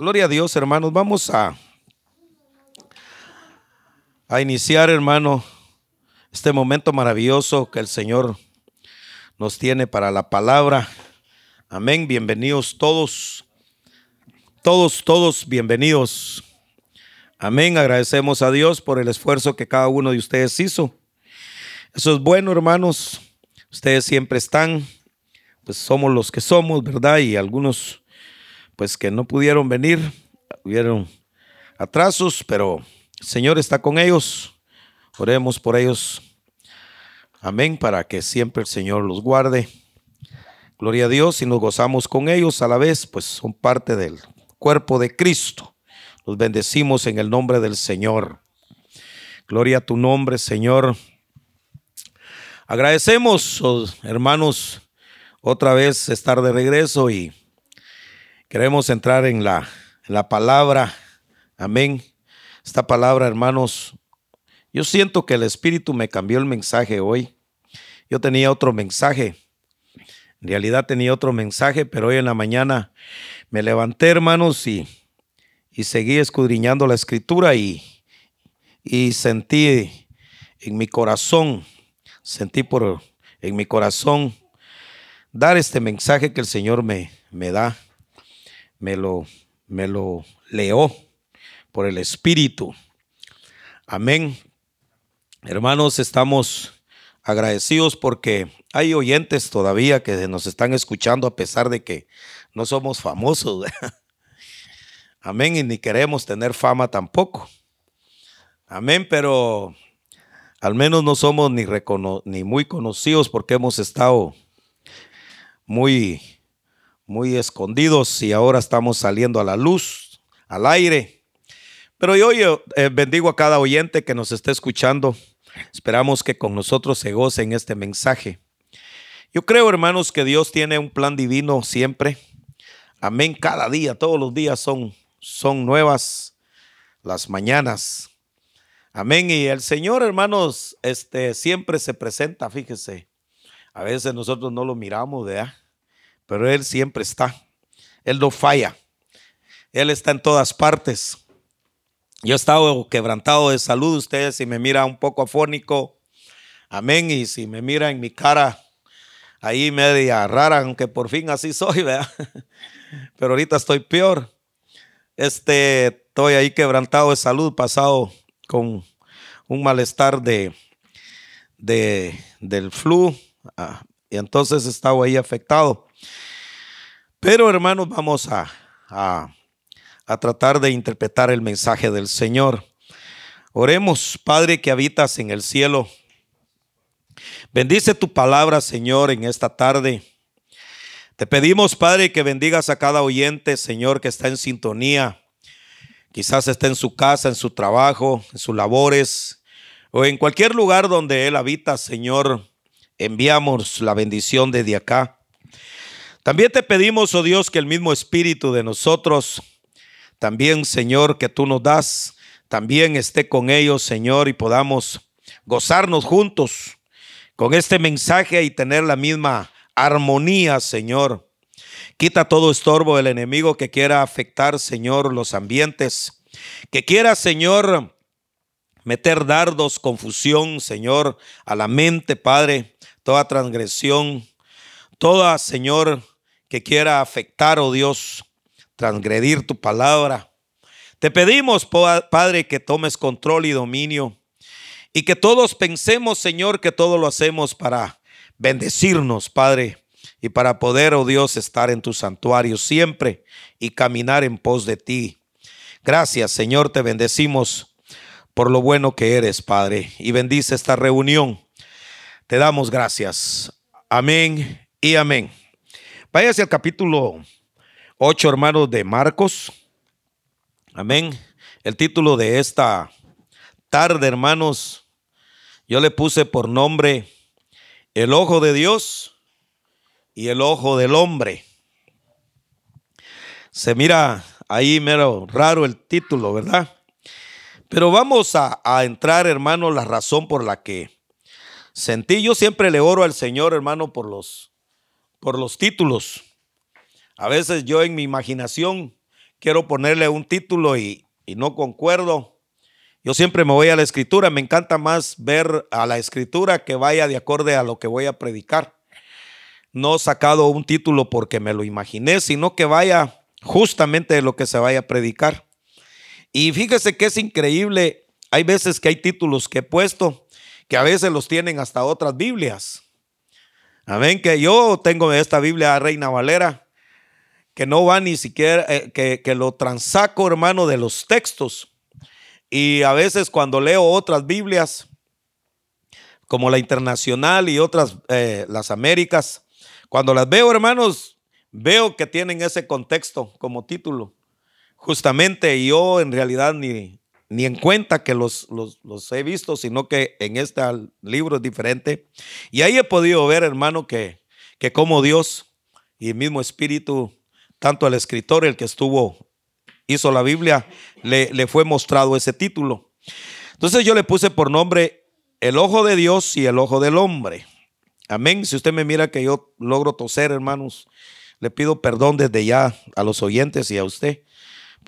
Gloria a Dios, hermanos. Vamos a, a iniciar, hermano, este momento maravilloso que el Señor nos tiene para la palabra. Amén. Bienvenidos todos. Todos, todos bienvenidos. Amén. Agradecemos a Dios por el esfuerzo que cada uno de ustedes hizo. Eso es bueno, hermanos. Ustedes siempre están, pues somos los que somos, ¿verdad? Y algunos pues que no pudieron venir, hubieron atrasos, pero el Señor está con ellos. Oremos por ellos. Amén, para que siempre el Señor los guarde. Gloria a Dios y nos gozamos con ellos a la vez, pues son parte del cuerpo de Cristo. Los bendecimos en el nombre del Señor. Gloria a tu nombre, Señor. Agradecemos, oh, hermanos, otra vez estar de regreso y Queremos entrar en la, la palabra. Amén. Esta palabra, hermanos, yo siento que el Espíritu me cambió el mensaje hoy. Yo tenía otro mensaje. En realidad tenía otro mensaje, pero hoy en la mañana me levanté, hermanos, y, y seguí escudriñando la escritura y, y sentí en mi corazón, sentí por en mi corazón dar este mensaje que el Señor me, me da me lo, me lo leó por el Espíritu. Amén. Hermanos, estamos agradecidos porque hay oyentes todavía que nos están escuchando a pesar de que no somos famosos. Amén, y ni queremos tener fama tampoco. Amén, pero al menos no somos ni, ni muy conocidos porque hemos estado muy muy escondidos y ahora estamos saliendo a la luz, al aire. Pero yo, yo eh, bendigo a cada oyente que nos esté escuchando. Esperamos que con nosotros se goce en este mensaje. Yo creo, hermanos, que Dios tiene un plan divino siempre. Amén. Cada día, todos los días son, son nuevas las mañanas. Amén. Y el Señor, hermanos, este siempre se presenta, fíjese. A veces nosotros no lo miramos, ¿verdad? Pero Él siempre está. Él no falla. Él está en todas partes. Yo he estado quebrantado de salud, ustedes si me mira un poco afónico, amén, y si me mira en mi cara ahí media rara, aunque por fin así soy, ¿verdad? Pero ahorita estoy peor. Este, estoy ahí quebrantado de salud, pasado con un malestar de, de del flu, ah, y entonces he estado ahí afectado. Pero hermanos, vamos a, a, tratar de interpretar el mensaje del Señor. Oremos, Padre que habitas en el cielo. Bendice tu palabra, Señor, en esta tarde. Te pedimos, Padre, que bendigas a cada oyente, Señor, que está en sintonía. Quizás esté en su casa, en su trabajo, en sus labores o en cualquier lugar donde Él habita, Señor. Enviamos la bendición desde acá. También te pedimos, oh Dios, que el mismo espíritu de nosotros, también, Señor, que tú nos das, también esté con ellos, Señor, y podamos gozarnos juntos con este mensaje y tener la misma armonía, Señor. Quita todo estorbo del enemigo que quiera afectar, Señor, los ambientes, que quiera, Señor, meter dardos, confusión, Señor, a la mente, Padre, toda transgresión, toda, Señor, que quiera afectar, oh Dios, transgredir tu palabra. Te pedimos, Padre, que tomes control y dominio y que todos pensemos, Señor, que todo lo hacemos para bendecirnos, Padre, y para poder, oh Dios, estar en tu santuario siempre y caminar en pos de ti. Gracias, Señor, te bendecimos por lo bueno que eres, Padre, y bendice esta reunión. Te damos gracias. Amén y amén. Váyase al capítulo 8, hermanos, de Marcos. Amén. El título de esta tarde, hermanos, yo le puse por nombre El ojo de Dios y el ojo del hombre. Se mira ahí mero raro el título, ¿verdad? Pero vamos a, a entrar, hermano, la razón por la que sentí. Yo siempre le oro al Señor, hermano, por los por los títulos. A veces yo en mi imaginación quiero ponerle un título y, y no concuerdo. Yo siempre me voy a la escritura, me encanta más ver a la escritura que vaya de acorde a lo que voy a predicar. No sacado un título porque me lo imaginé, sino que vaya justamente de lo que se vaya a predicar. Y fíjese que es increíble, hay veces que hay títulos que he puesto que a veces los tienen hasta otras Biblias. Amén, que yo tengo esta Biblia Reina Valera, que no va ni siquiera, eh, que, que lo transaco, hermano, de los textos. Y a veces cuando leo otras Biblias, como la internacional y otras, eh, las Américas, cuando las veo, hermanos, veo que tienen ese contexto como título. Justamente yo en realidad ni, ni en cuenta que los, los, he visto, sino que en este libro es diferente. Y ahí he podido ver, hermano, que, que como Dios y el mismo Espíritu, tanto el escritor, el que estuvo, hizo la Biblia, le, le fue mostrado ese título. Entonces yo le puse por nombre el ojo de Dios y el ojo del hombre. Amén. Si usted me mira que yo logro toser, hermanos, le pido perdón desde ya a los oyentes y a usted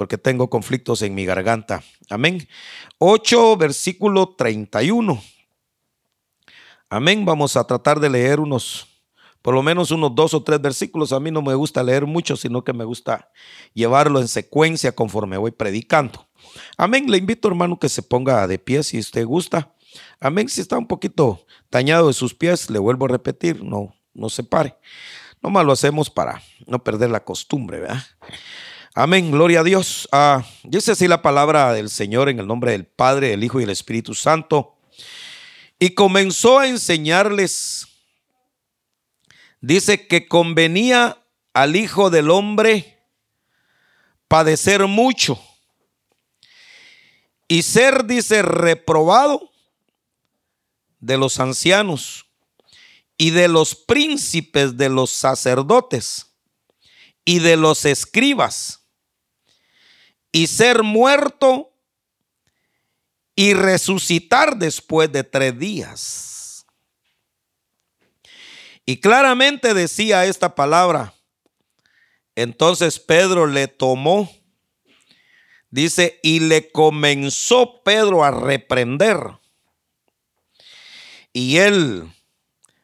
porque tengo conflictos en mi garganta. Amén. 8, versículo 31. Amén. Vamos a tratar de leer unos, por lo menos unos dos o tres versículos. A mí no me gusta leer mucho, sino que me gusta llevarlo en secuencia conforme voy predicando. Amén. Le invito, hermano, que se ponga de pie si usted gusta. Amén. Si está un poquito dañado de sus pies, le vuelvo a repetir, no, no se pare. Nomás lo hacemos para no perder la costumbre, ¿verdad? Amén, gloria a Dios. Ah, dice así la palabra del Señor en el nombre del Padre, del Hijo y del Espíritu Santo. Y comenzó a enseñarles, dice que convenía al Hijo del Hombre padecer mucho y ser, dice, reprobado de los ancianos y de los príncipes de los sacerdotes y de los escribas y ser muerto y resucitar después de tres días. Y claramente decía esta palabra. Entonces Pedro le tomó, dice, y le comenzó Pedro a reprender. Y él,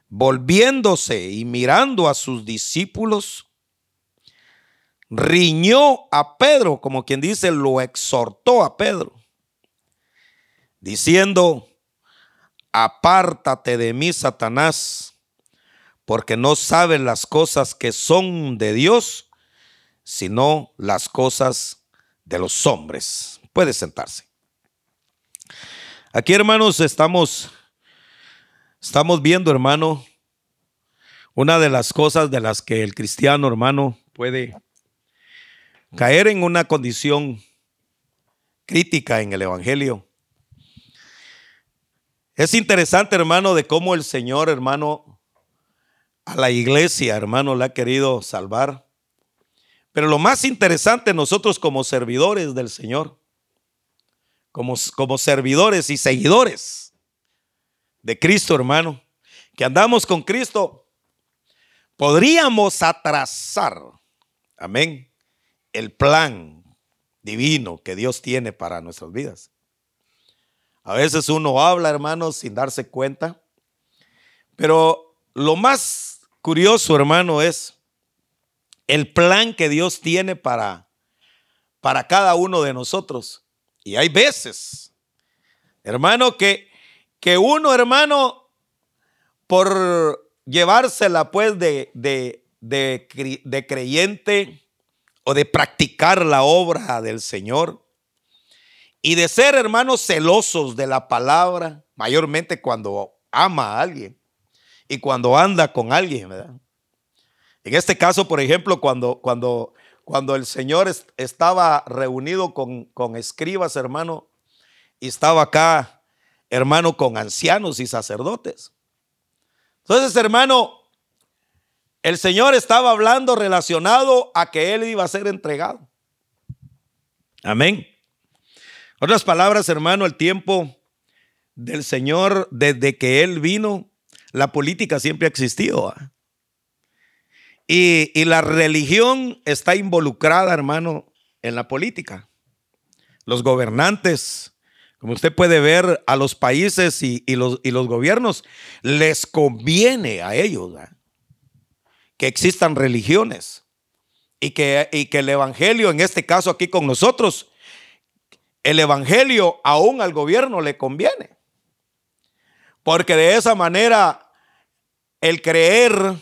volviéndose y mirando a sus discípulos, riñó a Pedro, como quien dice, lo exhortó a Pedro, diciendo, apártate de mí, Satanás, porque no sabes las cosas que son de Dios, sino las cosas de los hombres. Puede sentarse. Aquí, hermanos, estamos, estamos viendo, hermano, una de las cosas de las que el cristiano, hermano, puede caer en una condición crítica en el Evangelio. Es interesante, hermano, de cómo el Señor, hermano, a la iglesia, hermano, la ha querido salvar. Pero lo más interesante, nosotros como servidores del Señor, como, como servidores y seguidores de Cristo, hermano, que andamos con Cristo, podríamos atrasar, amén, el plan divino que Dios tiene para nuestras vidas. A veces uno habla, hermanos, sin darse cuenta, pero lo más curioso, hermano, es el plan que Dios tiene para, para cada uno de nosotros. Y hay veces, hermano, que, que uno, hermano, por llevársela pues de, de, de, de creyente, o de practicar la obra del Señor y de ser hermanos celosos de la palabra, mayormente cuando ama a alguien y cuando anda con alguien, ¿verdad? En este caso, por ejemplo, cuando, cuando, cuando el Señor estaba reunido con, con escribas, hermano, y estaba acá, hermano, con ancianos y sacerdotes. Entonces, hermano, el Señor estaba hablando relacionado a que Él iba a ser entregado. Amén. Otras palabras, hermano, el tiempo del Señor, desde que Él vino, la política siempre ha existido. Y, y, la religión está involucrada, hermano, en la política. Los gobernantes, como usted puede ver, a los países y, los, y los, gobiernos les conviene a ellos que existan religiones y que, y que el Evangelio, en este caso aquí con nosotros, el Evangelio aún al gobierno le conviene. Porque de esa manera el creer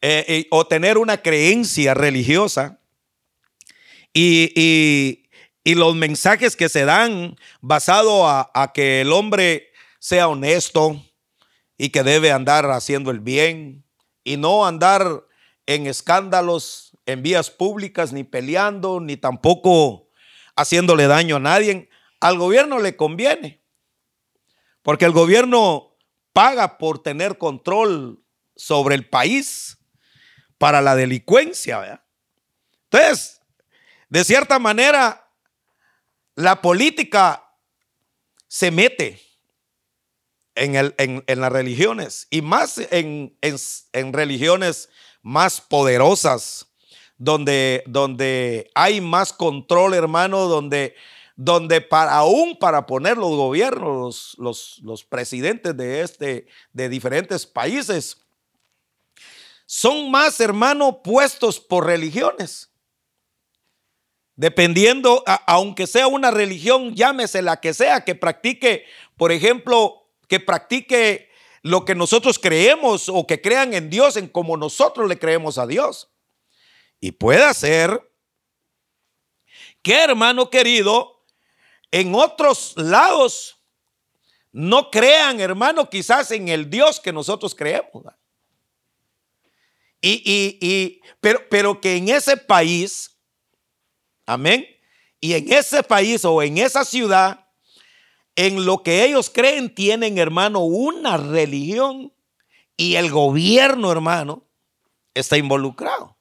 eh, o tener una creencia religiosa y, los mensajes que se dan basado a que el hombre sea honesto y que debe andar haciendo el bien y no andar en escándalos en vías públicas, ni peleando, ni tampoco haciéndole daño a nadie. Al gobierno le conviene, porque el gobierno paga por tener control sobre el país para la delincuencia. Entonces, de cierta manera, la política se mete en, el, en, las religiones y más en, en, religiones más poderosas, donde, donde hay más control, hermano, donde, donde para, aún para poner los gobiernos, los, los presidentes de, este, de diferentes países, son más, hermano, puestos por religiones. Dependiendo, aunque sea una religión, llámese la que sea, que practique, por ejemplo, que practique lo que nosotros creemos o que crean en Dios en como nosotros le creemos a Dios. Y puede ser que, hermano querido, en otros lados no crean, hermano, quizás en el Dios que nosotros creemos. Y, y, pero, pero que en ese país Amén. Y en ese país o en esa ciudad, en lo que ellos creen, tienen, hermano, una religión y el gobierno, hermano, está involucrado.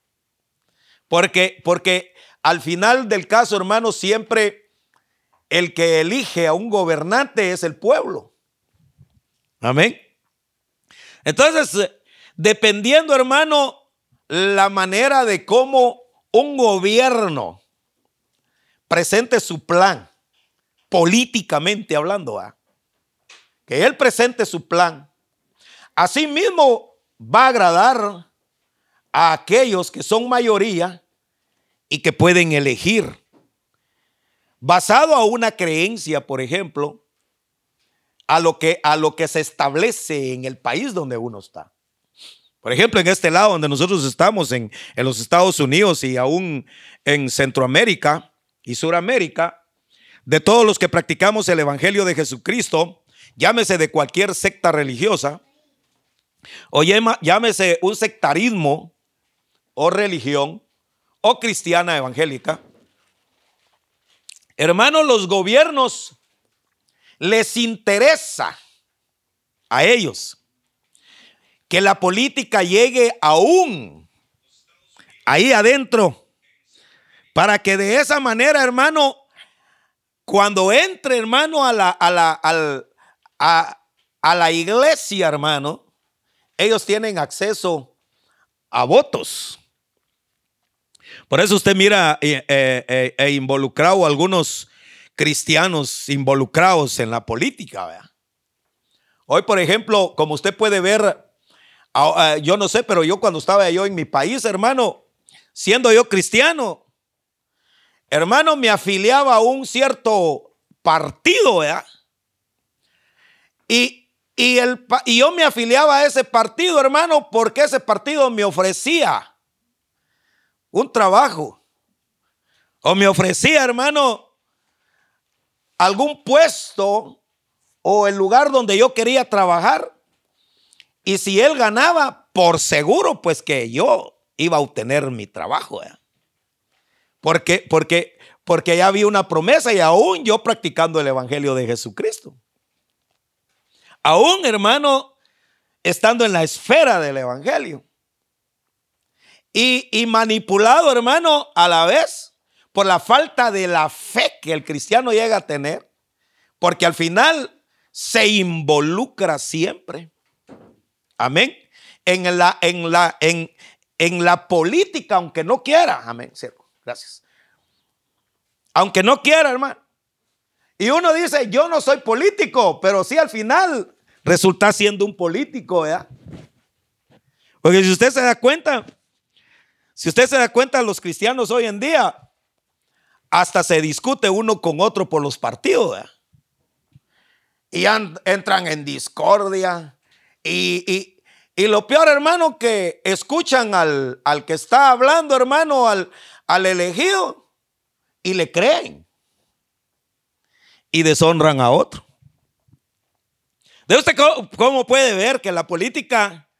Porque, porque al final del caso, hermano, siempre el que elige a un gobernante es el pueblo. Amén. Entonces, dependiendo, hermano, la manera de cómo un gobierno presente su plan, políticamente hablando, ¿ah? que él presente su plan. Asimismo, va a agradar a aquellos que son mayoría y que pueden elegir. Basado a una creencia, por ejemplo, a lo que, a lo que se establece en el país donde uno está. Por ejemplo, en este lado donde nosotros estamos, en, en los Estados Unidos y aún en Centroamérica, y Suramérica, de todos los que practicamos el Evangelio de Jesucristo, llámese de cualquier secta religiosa, o llámese un sectarismo o religión o cristiana evangélica, hermanos, los gobiernos les interesa a ellos que la política llegue aún ahí adentro para que de esa manera, hermano, cuando entre, hermano, a la, a la, a, la iglesia, hermano, ellos tienen acceso a votos. Por eso usted mira eh, eh, e involucrado a algunos cristianos involucrados en la política. Hoy, por ejemplo, como usted puede ver, yo no sé, pero yo cuando estaba yo en mi país, hermano, siendo yo cristiano, hermano, me afiliaba a un cierto partido, ¿verdad? Y, el, y yo me afiliaba a ese partido, hermano, porque ese partido me ofrecía un trabajo. O me ofrecía, hermano, algún puesto o el lugar donde yo quería trabajar. Y si él ganaba, por seguro, pues que yo iba a obtener mi trabajo. ¿verdad? Porque, porque, porque ya había una promesa y aún yo practicando el Evangelio de Jesucristo. Aún, hermano, estando en la esfera del Evangelio. Y, y manipulado, hermano, a la vez por la falta de la fe que el cristiano llega a tener. Porque al final se involucra siempre. Amén. En la, en la, en, en la política, aunque no quiera. Amén. Gracias. Aunque no quiera, hermano. Y uno dice, yo no soy político, pero sí al final resulta siendo un político, ¿verdad? Porque si usted se da cuenta, si usted se da cuenta, los cristianos hoy en día hasta se discute uno con otro por los partidos. ¿verdad? Y entran en discordia. Y, lo peor, hermano, que escuchan al, al que está hablando, hermano, al, al elegido y le creen y deshonran a otro. ¿De usted cómo puede ver que la política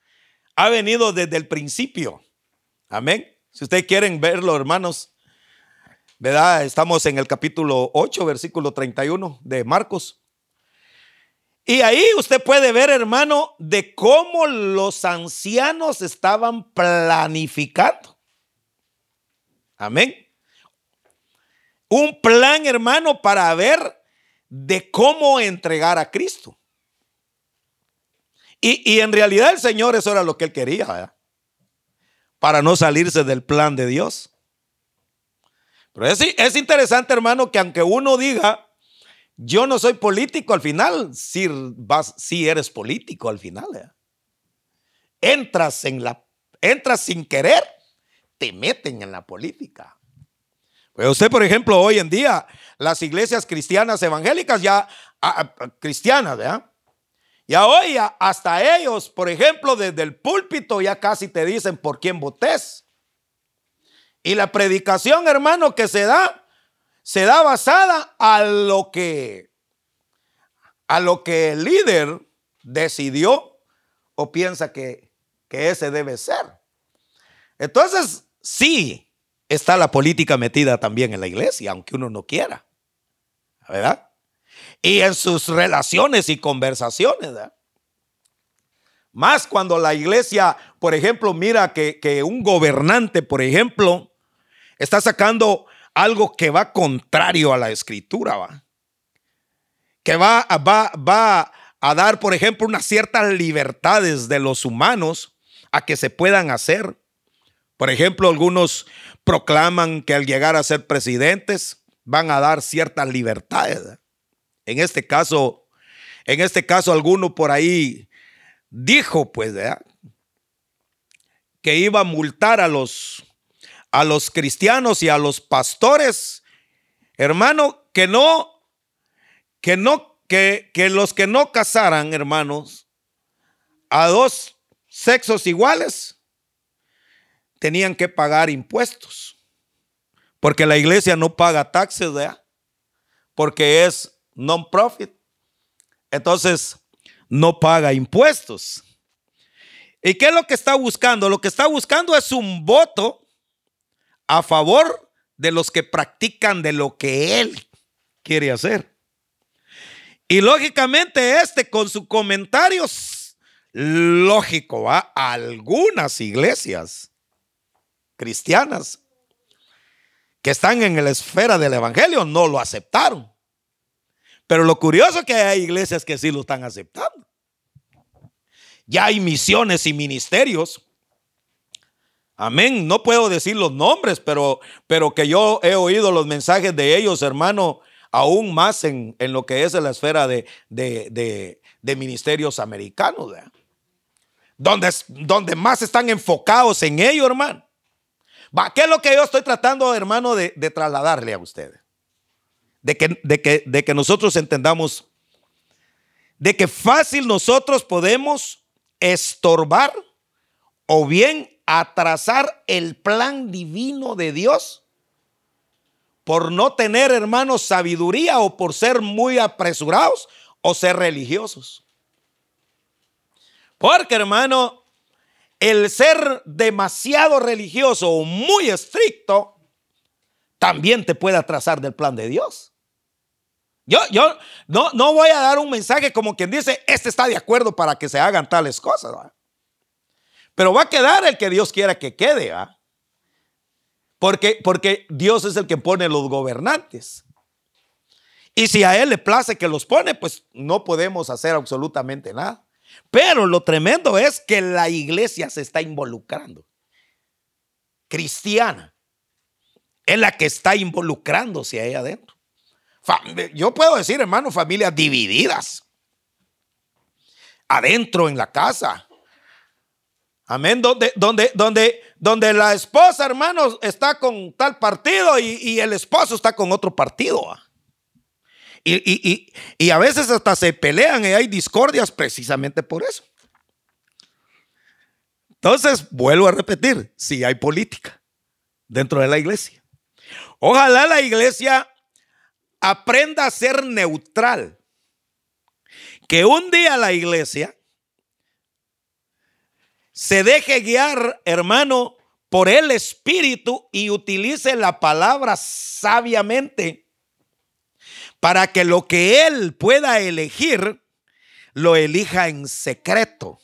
ha venido desde el principio? Amén. Si ustedes quieren verlo, hermanos, ¿verdad? Estamos en el capítulo 8, versículo 31 de Marcos. Y ahí usted puede ver, hermano, de cómo los ancianos estaban planificando. Amén. Un plan, hermano, para ver de cómo entregar a Cristo. Y, en realidad el Señor eso era lo que él quería, para no salirse del plan de Dios. Pero es, es, interesante, hermano, que aunque uno diga, yo no soy político, al final sí, vas, sí eres político al final. Entras en la, entras sin querer, te meten en la política. Pues usted, por ejemplo, hoy en día, las iglesias cristianas evangélicas ya, cristianas, ¿verdad? Ya hoy hasta ellos, por ejemplo, desde el púlpito ya casi te dicen por quién votes. Y la predicación, hermano, que se da, se da basada a lo que, a lo que el líder decidió o piensa que, que ese debe ser. Entonces, sí, está la política metida también en la iglesia, aunque uno no quiera. ¿Verdad? Y en sus relaciones y conversaciones. Más cuando la iglesia, por ejemplo, mira que, un gobernante, por ejemplo, está sacando algo que va contrario a la escritura, ¿va? que va, va, va a dar, por ejemplo, unas ciertas libertades de los humanos a que se puedan hacer. Por ejemplo, algunos proclaman que al llegar a ser presidentes van a dar ciertas libertades. En este caso, en este caso alguno por ahí dijo pues que iba a multar a los a los cristianos y a los pastores, hermano, que no que no que, que los que no casaran, hermanos, a dos sexos iguales tenían que pagar impuestos. Porque la iglesia no paga taxes, Porque es non-profit. Entonces, no paga impuestos. ¿Y qué es lo que está buscando? Lo que está buscando es un voto a favor de los que practican de lo que él quiere hacer. Y lógicamente este con sus comentarios, lógico, ¿va? algunas iglesias cristianas que están en la esfera del Evangelio no lo aceptaron. Pero lo curioso es que hay iglesias que sí lo están aceptando. Ya hay misiones y ministerios. Amén. No puedo decir los nombres, pero, pero que yo he oído los mensajes de ellos, hermano, aún más en, lo que es la esfera de, de, ministerios americanos. Donde, donde más están enfocados en ello, hermano. ¿Qué es lo que yo estoy tratando, hermano, de, trasladarle a ustedes? De que, de, que, de que nosotros entendamos de que fácil nosotros podemos estorbar o bien atrasar el plan divino de Dios por no tener, hermanos, sabiduría o por ser muy apresurados o ser religiosos. Porque, hermano, el ser demasiado religioso o muy estricto también te puede atrasar del plan de Dios. Yo, yo no, no voy a dar un mensaje como quien dice, este está de acuerdo para que se hagan tales cosas. Pero va a quedar el que Dios quiera que quede. Porque, porque Dios es el que pone los gobernantes. Y si a Él le place que los pone, pues no podemos hacer absolutamente nada. Pero lo tremendo es que la iglesia se está involucrando. Cristiana. es la que está involucrándose ahí adentro. Yo puedo decir, hermano, familias divididas. Adentro en la casa. Amén. Donde, donde, donde, donde la esposa, hermano, está con tal partido y, el esposo está con otro partido. Y, y, a veces hasta se pelean y hay discordias precisamente por eso. Entonces, vuelvo a repetir, si hay política dentro de la iglesia. Ojalá la iglesia aprenda a ser neutral. Que un día la iglesia se deje guiar, hermano, por el Espíritu y utilice la palabra sabiamente para que lo que Él pueda elegir, lo elija en secreto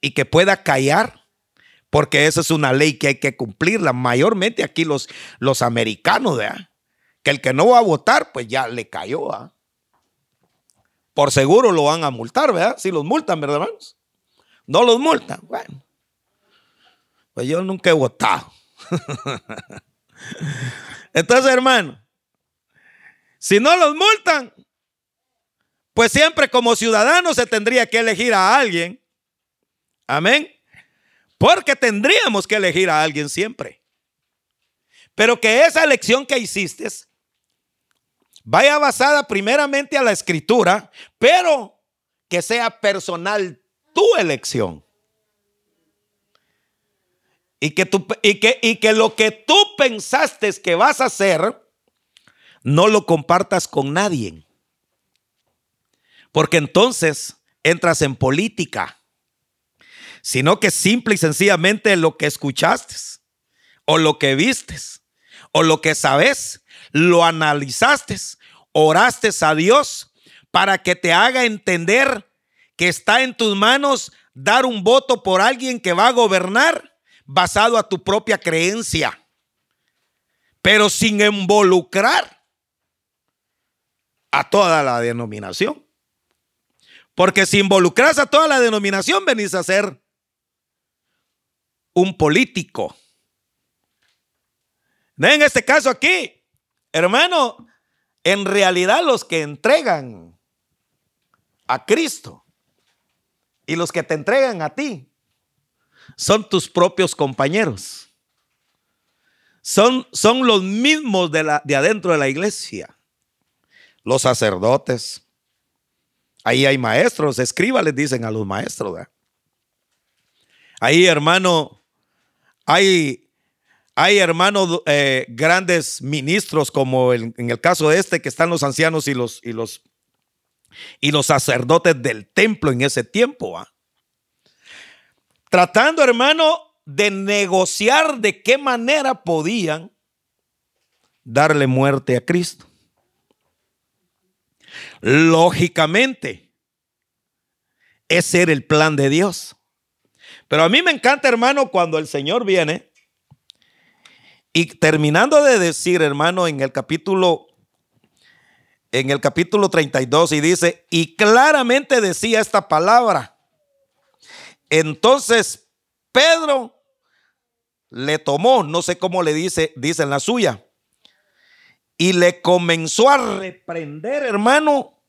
y que pueda callar porque esa es una ley que hay que cumplirla. Mayormente aquí los, los americanos, ¿verdad? Que el que no va a votar, pues ya le cayó, ¿verdad? Por seguro lo van a multar, ¿verdad? Si los multan, ¿verdad, hermanos? No los multan. Bueno, pues yo nunca he votado. Entonces, hermano, si no los multan, pues siempre como ciudadano se tendría que elegir a alguien. Amén porque tendríamos que elegir a alguien siempre. Pero que esa elección que hiciste vaya basada primeramente a la escritura, pero que sea personal tu elección. Y que, y que lo que tú pensaste que vas a hacer, no lo compartas con nadie. Porque entonces entras en política sino que simple y sencillamente lo que escuchaste o lo que vistes o lo que sabes, lo analizaste, oraste a Dios para que te haga entender que está en tus manos dar un voto por alguien que va a gobernar basado a tu propia creencia, pero sin involucrar a toda la denominación. Porque si involucras a toda la denominación, venís a ser un político. En este caso aquí, hermano, en realidad los que entregan a Cristo y los que te entregan a ti son tus propios compañeros. Son, son los mismos de, la, de adentro de la iglesia. Los sacerdotes. Ahí hay maestros, escriba les dicen a los maestros. Ahí, hermano, hay, hay hermanos eh, grandes ministros, como en el caso de este, que están los ancianos y los, y los, y los sacerdotes del templo en ese tiempo. Tratando, hermano, de negociar de qué manera podían darle muerte a Cristo. Lógicamente, ese era el plan de Dios. Pero a mí me encanta, hermano, cuando el Señor viene y terminando de decir, hermano, en el capítulo en el capítulo 32 y dice, y claramente decía esta palabra. Entonces Pedro le tomó, no sé cómo le dice, dice en la suya, y le comenzó a reprender, hermano,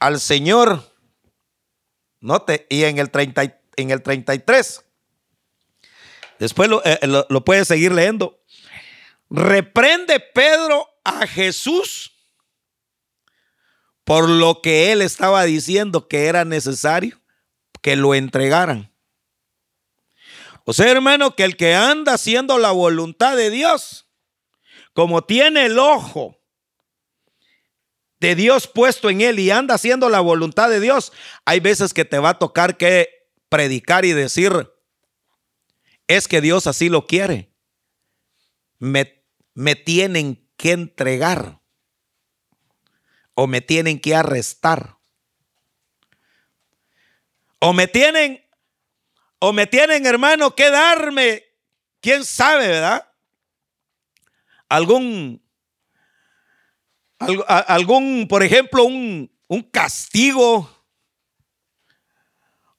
al Señor. Note, y en el 33 en el 33. Después eh, lo, lo, puede seguir leyendo. Reprende Pedro a Jesús por lo que él estaba diciendo que era necesario que lo entregaran. O sea, hermano, que el que anda haciendo la voluntad de Dios, como tiene el ojo de Dios puesto en él y anda haciendo la voluntad de Dios, hay veces que te va a tocar que predicar y decir, es que Dios así lo quiere. Me, me tienen que entregar o me tienen que arrestar. O me tienen, o me tienen, hermano, que darme, quién sabe, ¿verdad? Algún, algún, por ejemplo, un, un castigo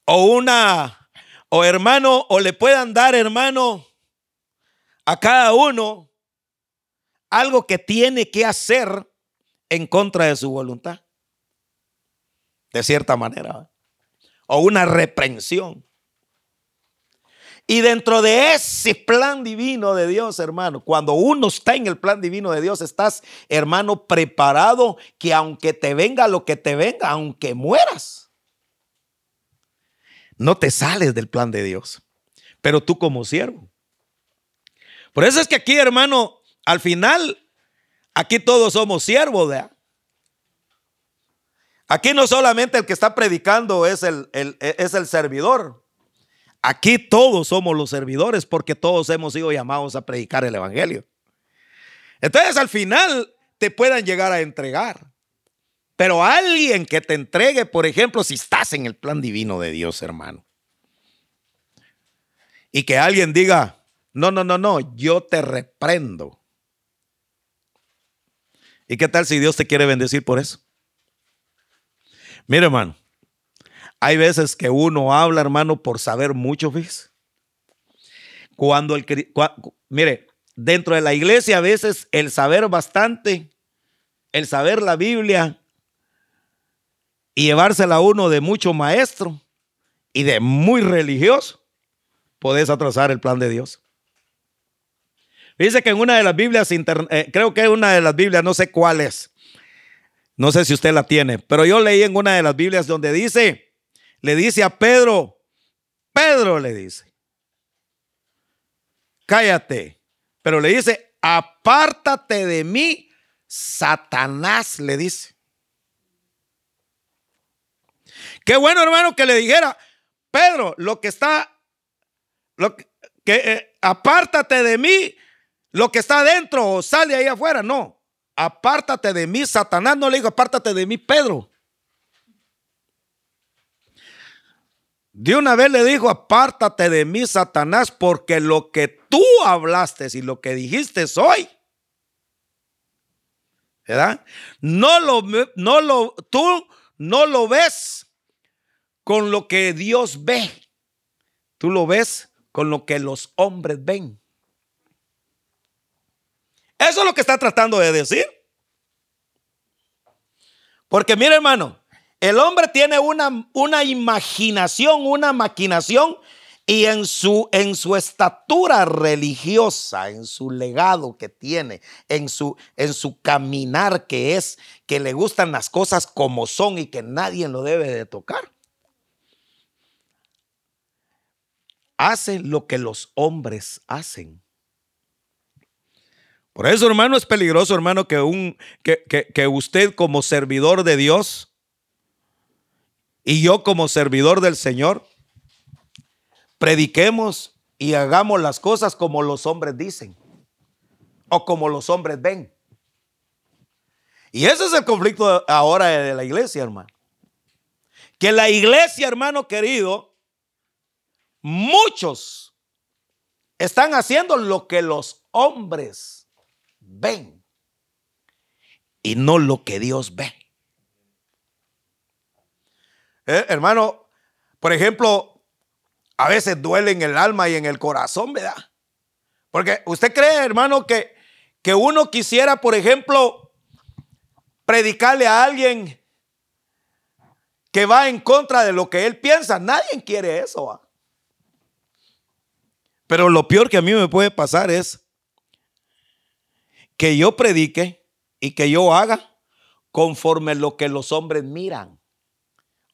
o una, o hermano, o le puedan dar, hermano, a cada uno algo que tiene que hacer en contra de su voluntad. De cierta manera. O una reprensión. Y dentro de ese plan divino de Dios, hermano, cuando uno está en el plan divino de Dios, estás, hermano, preparado que aunque te venga lo que te venga, aunque mueras, no te sales del plan de Dios. Pero tú como siervo. Por eso es que aquí, hermano, al final, aquí todos somos siervos, ¿verdad? Aquí no solamente el que está predicando es el, es el servidor. Aquí todos somos los servidores porque todos hemos sido llamados a predicar el Evangelio. Entonces al final te puedan llegar a entregar. Pero alguien que te entregue, por ejemplo, si estás en el plan divino de Dios, hermano. Y que alguien diga, no, no, no, no, yo te reprendo. ¿Y qué tal si Dios te quiere bendecir por eso? Mire, hermano, hay veces que uno habla, hermano, por saber mucho, ¿ves? Cuando el mire, dentro de la iglesia a veces el saber bastante, el saber la Biblia y llevársela a uno de mucho maestro y de muy religioso, podés atrasar el plan de Dios. Dice que en una de las Biblias, eh, creo que es una de las Biblias, no sé cuál es, no sé si usted la tiene, pero yo leí en una de las Biblias donde dice, le dice a Pedro, Pedro le dice, cállate, pero le dice, apártate de mí, Satanás le dice. Qué bueno hermano que le dijera, Pedro, lo que está, lo que, eh, apártate de mí, lo que está adentro o sale ahí afuera, no, apártate de mí, Satanás, no le digo, apártate de mí, Pedro. De una vez le dijo, apártate de mí, Satanás, porque lo que tú hablaste y lo que dijiste hoy, ¿verdad? No lo, no lo, tú no lo ves con lo que Dios ve. Tú lo ves con lo que los hombres ven. Eso es lo que está tratando de decir. Porque mire, hermano, el hombre tiene una, una imaginación, una maquinación y en su, en su estatura religiosa, en su legado que tiene, en su, en su caminar que es, que le gustan las cosas como son y que nadie lo debe de tocar. Hace lo que los hombres hacen. Por eso, hermano, es peligroso, hermano, que, un, que, que usted como servidor de Dios, y yo como servidor del Señor, prediquemos y hagamos las cosas como los hombres dicen o como los hombres ven. Y ese es el conflicto ahora de la iglesia, hermano. Que la iglesia, hermano querido, muchos están haciendo lo que los hombres ven y no lo que Dios ve. Eh, hermano, por ejemplo, a veces duele en el alma y en el corazón, ¿verdad? Porque usted cree, hermano, que, que uno quisiera, por ejemplo, predicarle a alguien que va en contra de lo que él piensa. Nadie quiere eso. Pero lo peor que a mí me puede pasar es que yo predique y que yo haga conforme lo que los hombres miran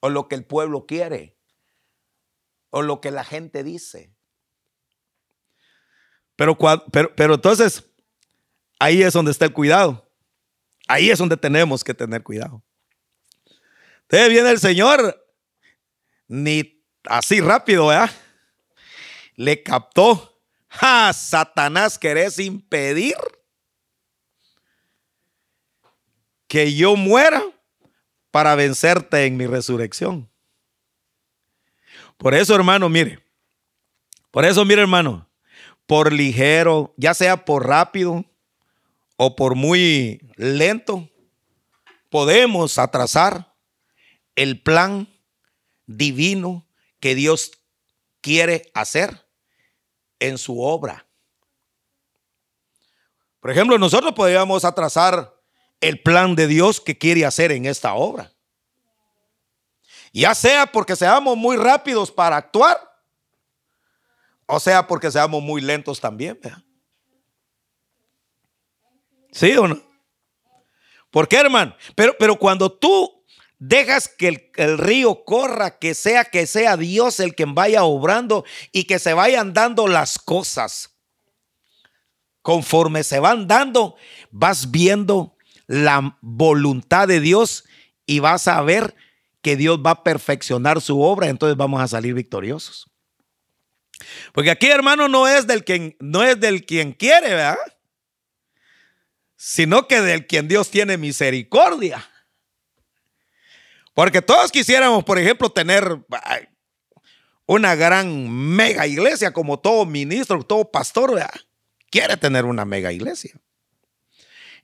o lo que el pueblo quiere, o lo que la gente dice. Pero, pero, pero entonces, ahí es donde está el cuidado. Ahí es donde tenemos que tener cuidado. Entonces viene el Señor, ni así rápido, ¿verdad? Le captó. ¡Ja! Satanás, ¿querés impedir que yo muera? Para vencerte en mi resurrección. Por eso, hermano, mire, por eso, mire, hermano, por ligero, ya sea por rápido o por muy lento, podemos atrasar el plan divino que Dios quiere hacer en su obra. Por ejemplo, nosotros podríamos atrasar el plan de Dios que quiere hacer en esta obra. Ya sea porque seamos muy rápidos para actuar, o sea porque seamos muy lentos también. ¿Sí o no? ¿Por qué, hermano? Pero, pero cuando tú dejas que el, el, río corra, que sea que sea Dios el que vaya obrando y que se vayan dando las cosas conforme se van dando, vas viendo la voluntad de Dios y vas a ver que Dios va a perfeccionar su obra, entonces vamos a salir victoriosos. Porque aquí, hermano, no es del quien no es del quien quiere, ¿verdad? Sino que del quien Dios tiene misericordia. Porque todos quisiéramos, por ejemplo, tener una gran mega iglesia como todo ministro, todo pastor, quiere tener una mega iglesia.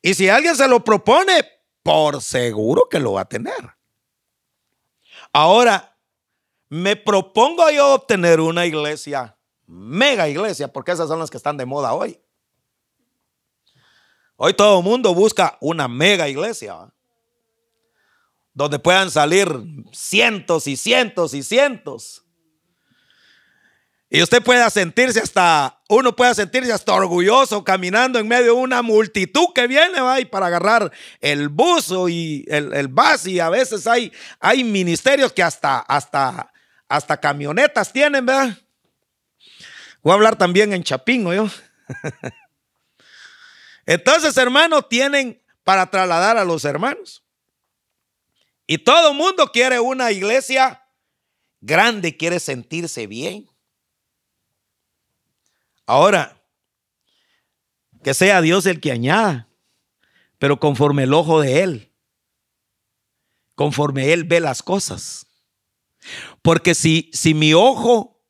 Y si alguien se lo propone, por seguro que lo va a tener. Ahora, me propongo yo obtener una iglesia, mega iglesia, porque esas son las que están de moda hoy. Hoy todo el mundo busca una mega iglesia, donde puedan salir cientos y cientos y cientos. Y usted pueda sentirse hasta, uno puede sentirse hasta orgulloso caminando en medio de una multitud que viene, va, y para agarrar el buzo y el, el bus. Y a veces hay, hay ministerios que hasta, hasta, hasta camionetas tienen, ¿verdad? Voy a hablar también en Chapingo, yo. Entonces, hermanos, tienen para trasladar a los hermanos. Y todo mundo quiere una iglesia grande, quiere sentirse bien. Ahora, que sea Dios el que añada, pero conforme el ojo de Él, conforme Él ve las cosas. Porque si, si mi ojo,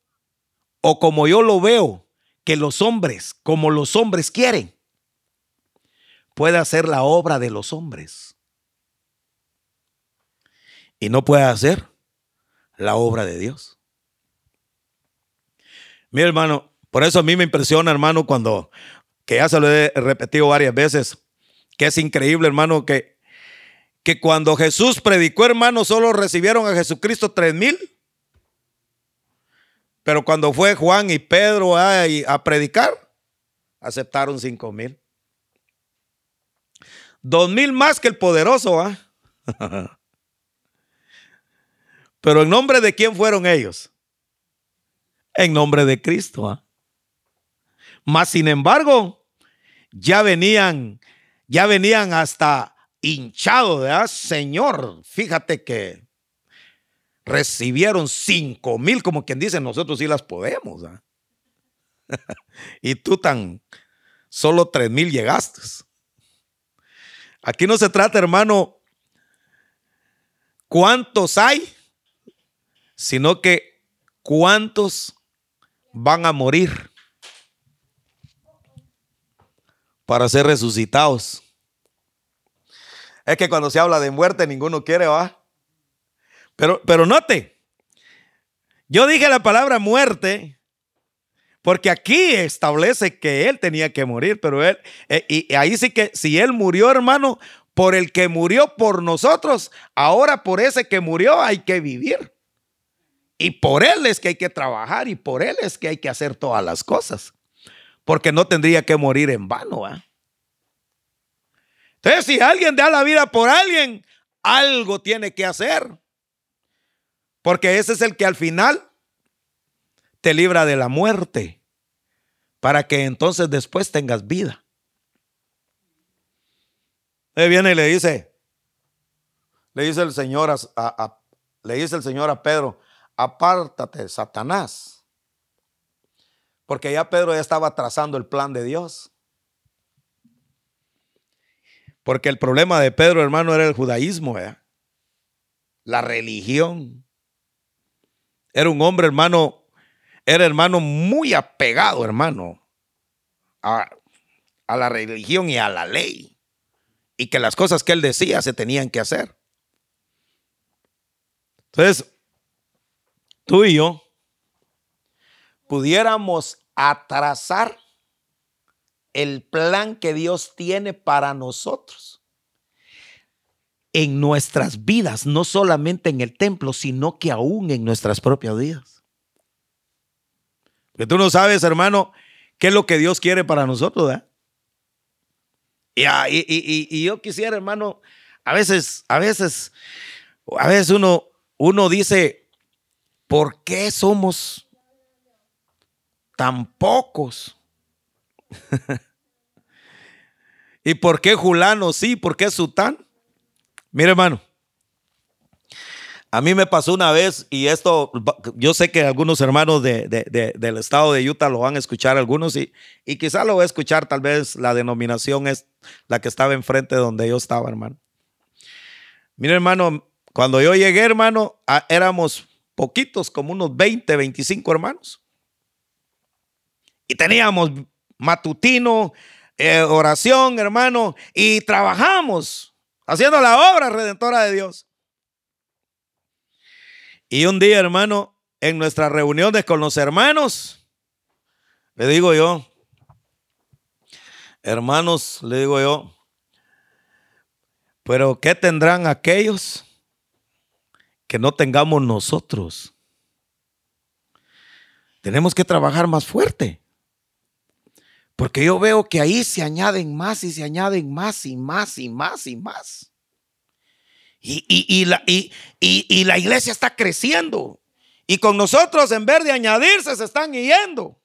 o como yo lo veo, que los hombres, como los hombres quieren, puede hacer la obra de los hombres. Y no puede hacer la obra de Dios. Mi hermano, por eso a mí me impresiona, hermano, cuando, que ya se lo he repetido varias veces, que es increíble, hermano, que, que cuando Jesús predicó, hermano, solo recibieron a Jesucristo tres mil. Pero cuando fue Juan y Pedro a, a predicar, aceptaron cinco mil. Dos mil más que el poderoso, ¿ah? Pero en nombre de quién fueron ellos? En nombre de Cristo. ¿ah? Más sin embargo, ya venían, ya venían hasta hinchados, ¿verdad? Señor, fíjate que recibieron cinco mil, como quien dice, nosotros sí las podemos. y tú tan, solo tres mil llegaste. Aquí no se trata, hermano, cuántos hay, sino que cuántos van a morir para ser resucitados. Es que cuando se habla de muerte ninguno quiere, va. Pero, pero note, yo dije la palabra muerte porque aquí establece que él tenía que morir, pero él, eh, y ahí sí que si él murió, hermano, por el que murió por nosotros, ahora por ese que murió hay que vivir. Y por él es que hay que trabajar y por él es que hay que hacer todas las cosas porque no tendría que morir en vano. Entonces, si alguien da la vida por alguien, algo tiene que hacer. Porque ese es el que al final te libra de la muerte, para que entonces después tengas vida. Él viene y le dice, le dice el Señor a, le dice el Señor a Pedro, apártate, Satanás porque ya Pedro ya estaba trazando el plan de Dios. Porque el problema de Pedro, hermano, era el judaísmo, la religión. Era un hombre, hermano, era hermano muy apegado, hermano, a, a la religión y a la ley. Y que las cosas que él decía se tenían que hacer. Entonces, tú y yo pudiéramos atrasar el plan que Dios tiene para nosotros en nuestras vidas, no solamente en el templo, sino que aún en nuestras propias vidas. Porque tú no sabes, hermano, qué es lo que Dios quiere para nosotros, ah, Y, y, yo quisiera, hermano, a veces, a veces, a veces uno, uno dice, ¿por qué somos tan pocos? ¿Y por qué Julano sí? ¿Por qué Sután? Mire, hermano. A mí me pasó una vez, y esto, yo sé que algunos hermanos de, del estado de Utah lo van a escuchar algunos, y, y quizá lo voy a escuchar, tal vez la denominación es la que estaba enfrente de donde yo estaba, hermano. Mire, hermano, cuando yo llegué, hermano, éramos poquitos, como unos 20, 25 hermanos. Y teníamos matutino, eh, oración, hermano, y trabajamos haciendo la obra redentora de Dios. Y un día, hermano, en nuestras reuniones con los hermanos, le digo yo, hermanos, le digo yo, pero ¿qué tendrán aquellos que no tengamos nosotros? Tenemos que trabajar más fuerte. Porque yo veo que ahí se añaden más y se añaden más y más y más y más. Y, la, y, la iglesia está creciendo. Y con nosotros, en vez de añadirse, se están yendo.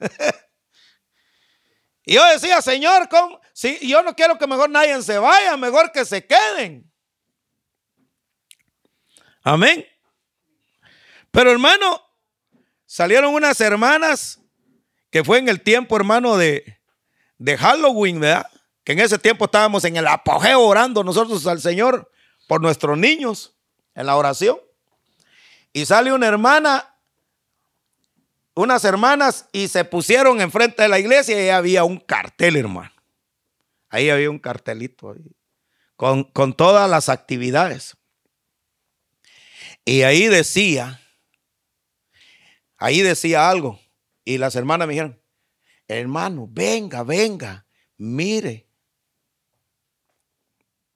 y yo decía, Señor, si yo no quiero que mejor nadie se vaya, mejor que se queden. Amén. Pero hermano, salieron unas hermanas que fue en el tiempo, hermano, de, de Halloween, ¿verdad? Que en ese tiempo estábamos en el apogeo orando nosotros al Señor por nuestros niños en la oración. Y sale una hermana, unas hermanas, y se pusieron enfrente de la iglesia y había un cartel, hermano. Ahí había un cartelito con, con todas las actividades. Y ahí decía, ahí decía algo. Y las hermanas me dijeron, hermano, venga, venga, mire.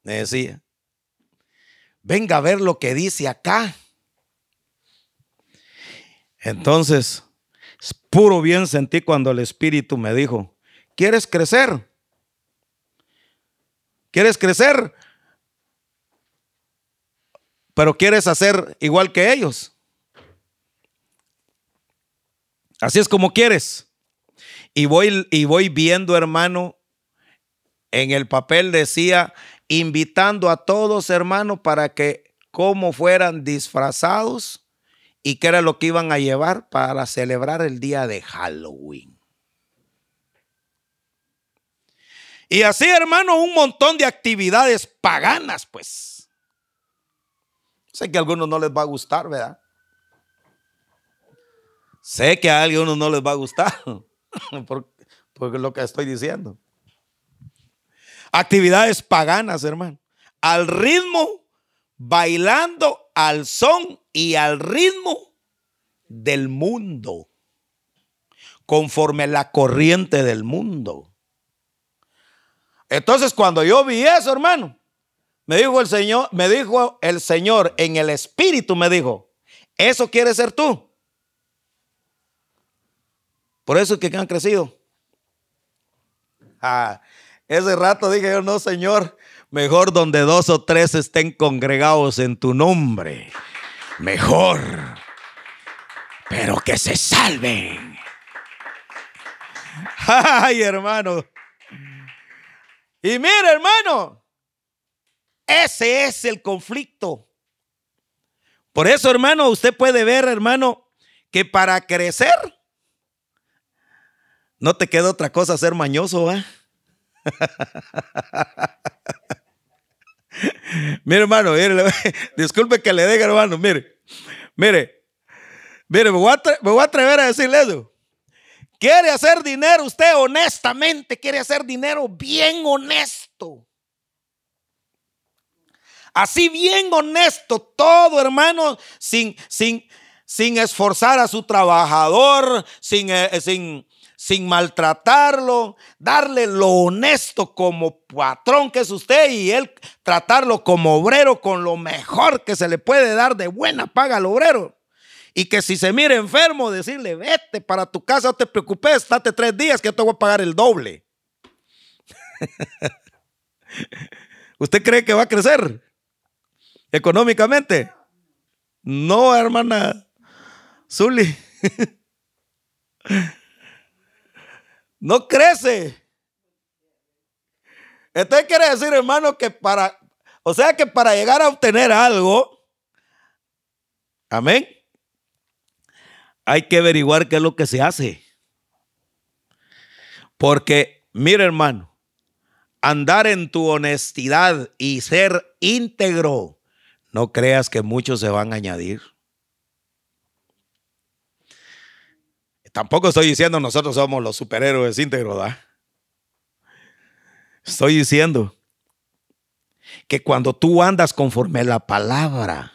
Me decía, venga a ver lo que dice acá. Entonces, puro bien sentí cuando el Espíritu me dijo, ¿quieres crecer? ¿Quieres crecer? Pero quieres hacer igual que ellos. Así es como quieres. Y voy, y voy viendo, hermano, en el papel decía, invitando a todos, hermano, para que como fueran disfrazados y qué era lo que iban a llevar para celebrar el día de Halloween. Y así, hermano, un montón de actividades paganas, pues. Sé que a algunos no les va a gustar, ¿verdad? Sé que a algunos no les va a gustar por, lo que estoy diciendo. Actividades paganas, hermano. Al ritmo, bailando al son y al ritmo del mundo. Conforme la corriente del mundo. Entonces, cuando yo vi eso, hermano, me dijo el Señor, me dijo el Señor en el espíritu, me dijo, ¿eso quieres ser tú? Por eso es que han crecido. Ah, ese rato dije yo, no, Señor, mejor donde dos o tres estén congregados en tu nombre. Mejor. Pero que se salven. Ay, hermano. Y mire, hermano, ese es el conflicto. Por eso, hermano, usted puede ver, hermano, que para crecer no te queda otra cosa ser mañoso, ¿eh? mire, hermano, disculpe que le diga, hermano, mire, mire, mire, me voy, a a atrever a decirle. ¿Quiere hacer dinero usted honestamente? ¿Quiere hacer dinero bien honesto? Así bien honesto, todo hermano, sin, sin, sin esforzar a su trabajador, sin, eh, sin, sin maltratarlo, darle lo honesto como patrón que es usted y él tratarlo como obrero con lo mejor que se le puede dar de buena paga al obrero. Y que si se mire enfermo, decirle, vete para tu casa, no te preocupes, estate tres días que yo te voy a pagar el doble. ¿Usted cree que va a crecer económicamente? No, hermana Zuli. no crece. Esto quiere decir, hermano, que para, o sea que para llegar a obtener algo, amén, hay que averiguar qué es lo que se hace. Porque, mire hermano, andar en tu honestidad y ser íntegro, no creas que muchos se van a añadir. Tampoco estoy diciendo nosotros somos los superhéroes íntegros, ¿verdad? Estoy diciendo que cuando tú andas conforme a la palabra,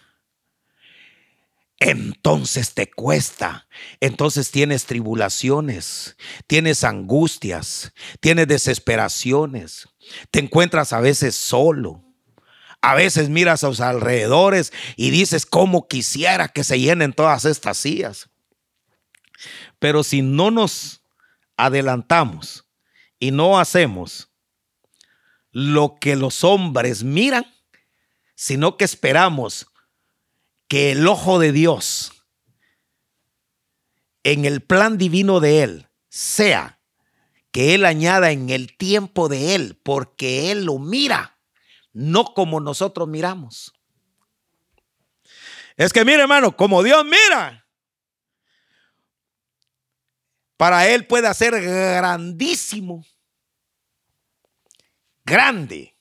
entonces te cuesta, entonces tienes tribulaciones, tienes angustias, tienes desesperaciones, te encuentras a veces solo. A veces miras a los alrededores y dices, ¿cómo quisiera que se llenen todas estas sillas? Pero si no nos adelantamos y no hacemos lo que los hombres miran, sino que esperamos que el ojo de Dios en el plan divino de Él sea que Él añada en el tiempo de Él, porque Él lo mira, no como nosotros miramos. Es que mire hermano, como Dios mira, para Él puede hacer grandísimo, grande.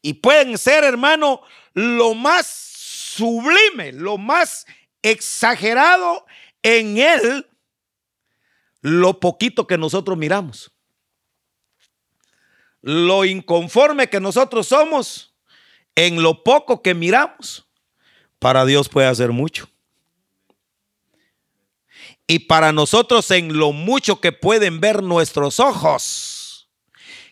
Y pueden ser, hermano, lo más sublime, lo más exagerado en Él, lo poquito que nosotros miramos. Lo inconforme que nosotros somos en lo poco que miramos, para Dios puede hacer mucho. Y para nosotros en lo mucho que pueden ver nuestros ojos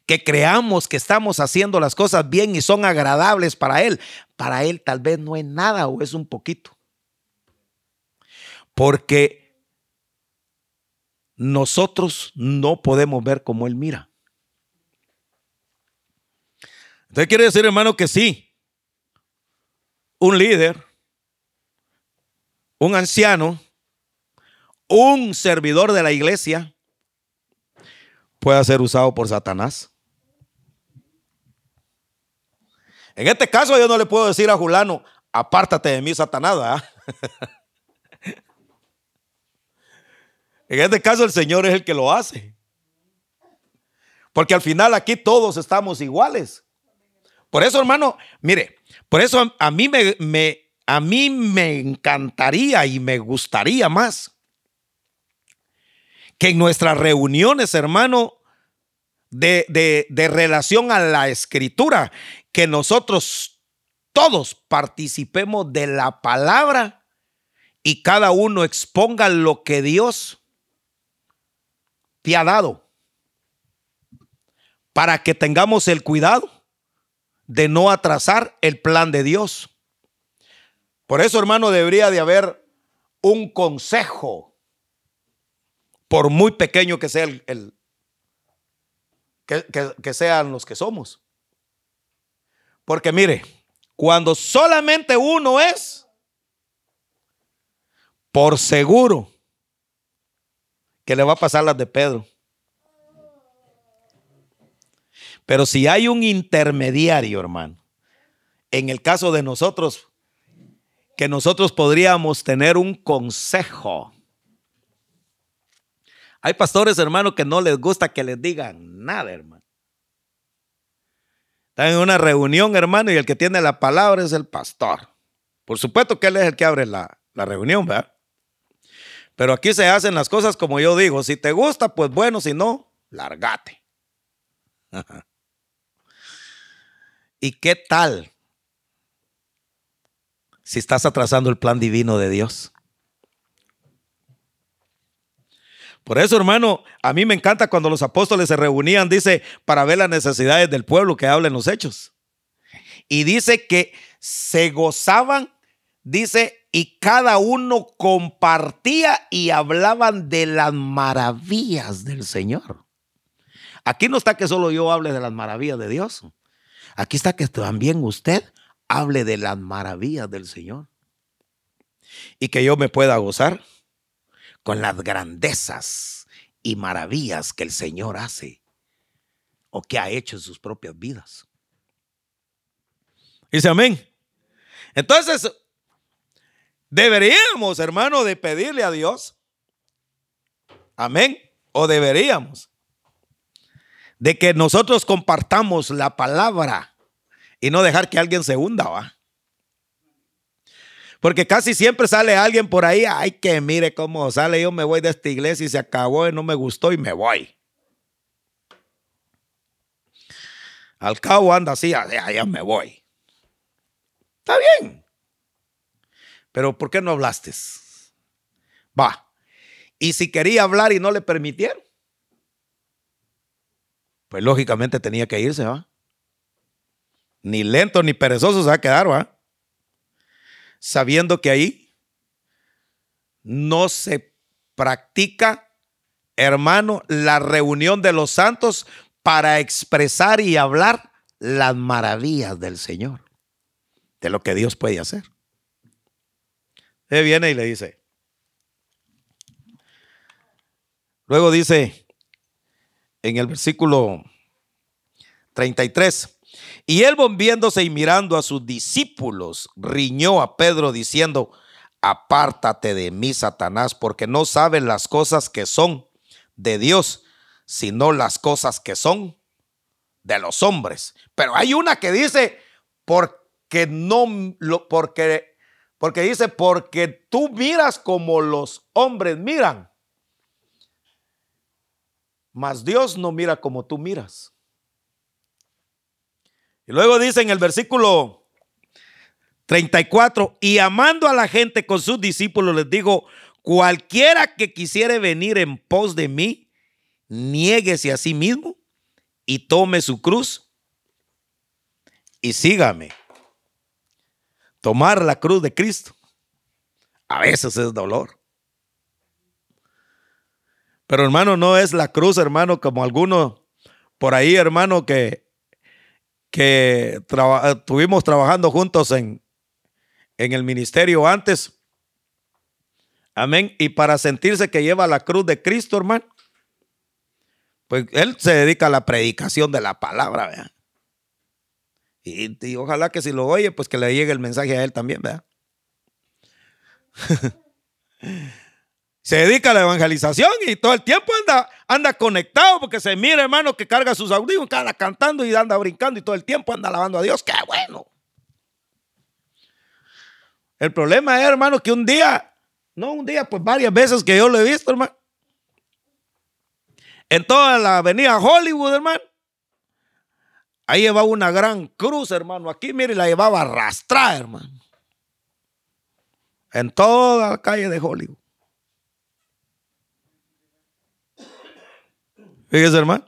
que creamos que estamos haciendo las cosas bien y son agradables para Él. Para Él tal vez no es nada o es un poquito. Porque nosotros no podemos ver como Él mira. Entonces quiere decir, hermano, que sí. Un líder, un anciano, un servidor de la iglesia puede ser usado por Satanás. En este caso yo no le puedo decir a Julano, apártate de mí, Satanás. en este caso el Señor es el que lo hace. Porque al final aquí todos estamos iguales. Por eso, hermano, mire, por eso a, mí me, a mí me encantaría y me gustaría más que en nuestras reuniones, hermano, de, de, relación a la escritura, que nosotros todos participemos de la palabra y cada uno exponga lo que Dios te ha dado para que tengamos el cuidado de no atrasar el plan de Dios. Por eso, hermano, debería de haber un consejo, por muy pequeño que sea el, que sean los que somos. Porque mire, cuando solamente uno es, por seguro que le va a pasar las de Pedro. Pero si hay un intermediario, hermano, en el caso de nosotros, que nosotros podríamos tener un consejo. Hay pastores, hermano, que no les gusta que les digan nada, hermano. Están en una reunión, hermano, y el que tiene la palabra es el pastor. Por supuesto que él es el que abre la, reunión, ¿verdad? Pero aquí se hacen las cosas como yo digo. Si te gusta, pues bueno, si no, largate. ¿Y qué tal si estás atrasando el plan divino de Dios? Por eso, hermano, a mí me encanta cuando los apóstoles se reunían, dice, para ver las necesidades del pueblo que hablen los hechos. Y dice que se gozaban, dice, y cada uno compartía y hablaban de las maravillas del Señor. Aquí no está que solo yo hable de las maravillas de Dios. Aquí está que también usted hable de las maravillas del Señor. Y que yo me pueda gozar con las grandezas y maravillas que el Señor hace o que ha hecho en sus propias vidas. Dice amén. Entonces, deberíamos, hermano, de pedirle a Dios. Amén. O deberíamos. De que nosotros compartamos la palabra y no dejar que alguien se hunda, ¿va? Porque casi siempre sale alguien por ahí, ay, que mire cómo sale, yo me voy de esta iglesia y se acabó y no me gustó y me voy. Al cabo anda así, allá me voy. Está bien. Pero ¿por qué no hablaste? Va. Y si quería hablar y no le permitieron, pues lógicamente tenía que irse, ¿va? Ni lento ni perezoso se va a quedar, ¿va? Sabiendo que ahí no se practica, hermano, la reunión de los santos para expresar y hablar las maravillas del Señor, de lo que Dios puede hacer. Él viene y le dice, luego dice en el versículo 33, y él volviéndose y mirando a sus discípulos, riñó a Pedro diciendo, apártate de mí, Satanás, porque no sabes las cosas que son de Dios, sino las cosas que son de los hombres. Pero hay una que dice, porque no, porque, porque dice, porque tú miras como los hombres miran, mas Dios no mira como tú miras. Y luego dice en el versículo 34, y amando a la gente con sus discípulos les dijo, cualquiera que quisiere venir en pos de mí, niéguese a sí mismo y tome su cruz y sígame. Tomar la cruz de Cristo. A veces es dolor. Pero hermano, no es la cruz, hermano, como alguno por ahí, hermano, que que estuvimos trabajando juntos en, en el ministerio antes. Amén. Y para sentirse que lleva la cruz de Cristo, hermano, pues él se dedica a la predicación de la palabra, ¿verdad? Y, y, ojalá que si lo oye, pues que le llegue el mensaje a él también, ¿verdad? se dedica a la evangelización y todo el tiempo anda, anda conectado porque se mira, hermano, que carga sus audífonos, anda cantando y anda brincando y todo el tiempo anda alabando a Dios. ¡Qué bueno! El problema es, hermano, que un día, no un día, pues varias veces que yo lo he visto, hermano, en toda la avenida Hollywood, hermano, ahí llevaba una gran cruz, hermano. Aquí, mire, la llevaba arrastrada, hermano. En toda la calle de Hollywood. Fíjese, hermano.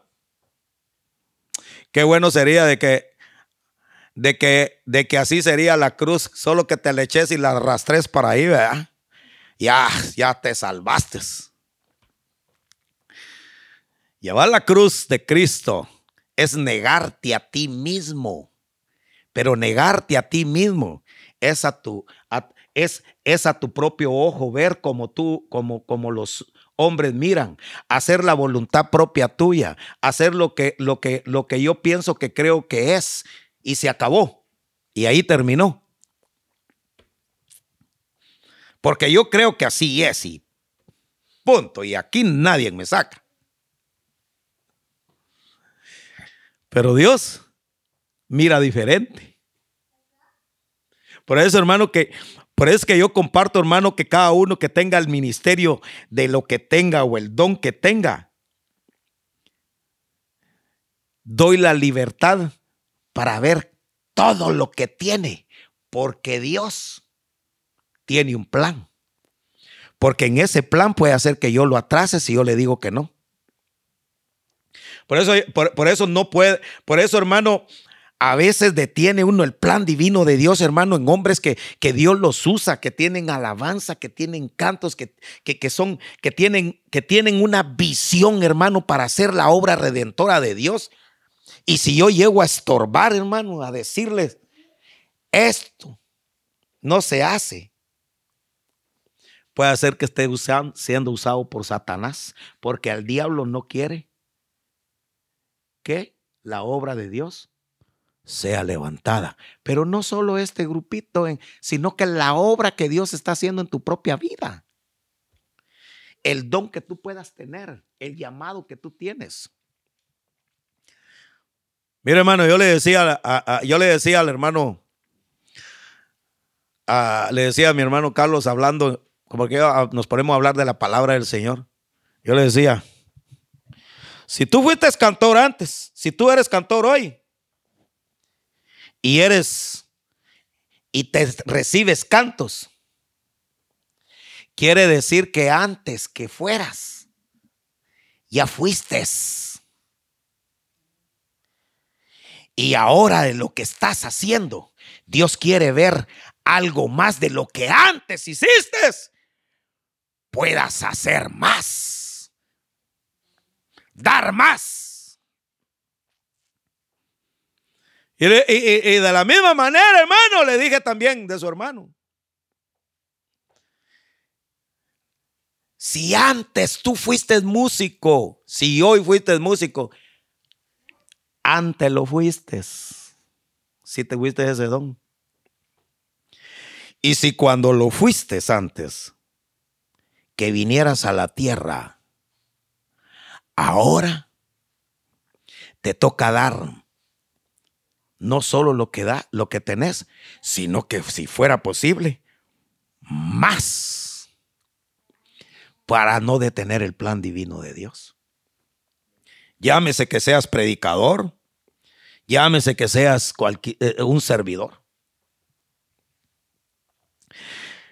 Qué bueno sería de que, de que, de que así sería la cruz, solo que te le eches y la arrastres para ahí, ¿verdad? Ya, ya te salvaste. Llevar la cruz de Cristo es negarte a ti mismo, pero negarte a ti mismo es a tu, es, es a tu propio ojo ver como tú, como, como los hombres miran, hacer la voluntad propia tuya, hacer lo que, lo que, lo que yo pienso que creo que es, y se acabó. Y ahí terminó. Porque yo creo que así es, y punto. Y aquí nadie me saca. Pero Dios mira diferente. Por eso, hermano, que por eso es que yo comparto, hermano, que cada uno que tenga el ministerio de lo que tenga o el don que tenga, doy la libertad para ver todo lo que tiene, porque Dios tiene un plan. Porque en ese plan puede hacer que yo lo atrase si yo le digo que no. Por eso, por, eso no puede, por eso hermano, a veces detiene uno el plan divino de Dios, hermano, en hombres que, que Dios los usa, que tienen alabanza, que tienen cantos, que, que, son, que, tienen, que tienen una visión, hermano, para hacer la obra redentora de Dios. Y si yo llego a estorbar, hermano, a decirles, esto no se hace, puede hacer que esté siendo usado por Satanás, porque al diablo no quiere que la obra de Dios sea levantada. Pero no solo este grupito, sino que la obra que Dios está haciendo en tu propia vida. El don que tú puedas tener, el llamado que tú tienes. Mira, hermano, yo le decía, yo le decía al hermano, le decía a mi hermano Carlos hablando, como que nos ponemos a hablar de la palabra del Señor. Yo le decía, si tú fuiste cantor antes, si tú eres cantor hoy y eres y te recibes cantos, quiere decir que antes que fueras, ya fuiste. Y ahora de lo que estás haciendo, Dios quiere ver algo más de lo que antes hiciste, puedas hacer más dar más. Y, de la misma manera, hermano, le dije también de su hermano. Si antes tú fuiste músico, si hoy fuiste músico, antes lo fuiste. Si te fuiste ese don. Y si cuando lo fuiste antes, que vinieras a la tierra, Ahora te toca dar no solo lo que da, lo que tenés, sino que si fuera posible, más para no detener el plan divino de Dios. Llámese que seas predicador, llámese que seas eh, un servidor.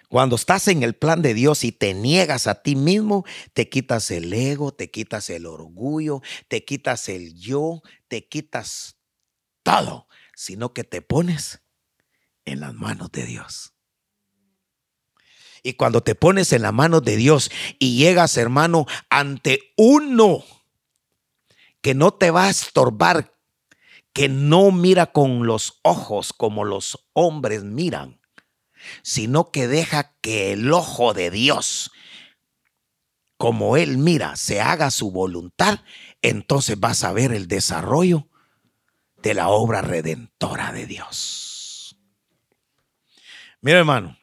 Cuando estás en el plan de Dios y te niegas a ti mismo, te quitas el ego, te quitas el orgullo, te quitas el yo, te quitas todo, sino que te pones en las manos de Dios. Y cuando te pones en las manos de Dios y llegas, hermano, ante uno que no te va a estorbar, que no mira con los ojos como los hombres miran, sino que deja que el ojo de Dios, como Él mira, se haga su voluntad, entonces vas a ver el desarrollo de la obra redentora de Dios. Mira, hermano.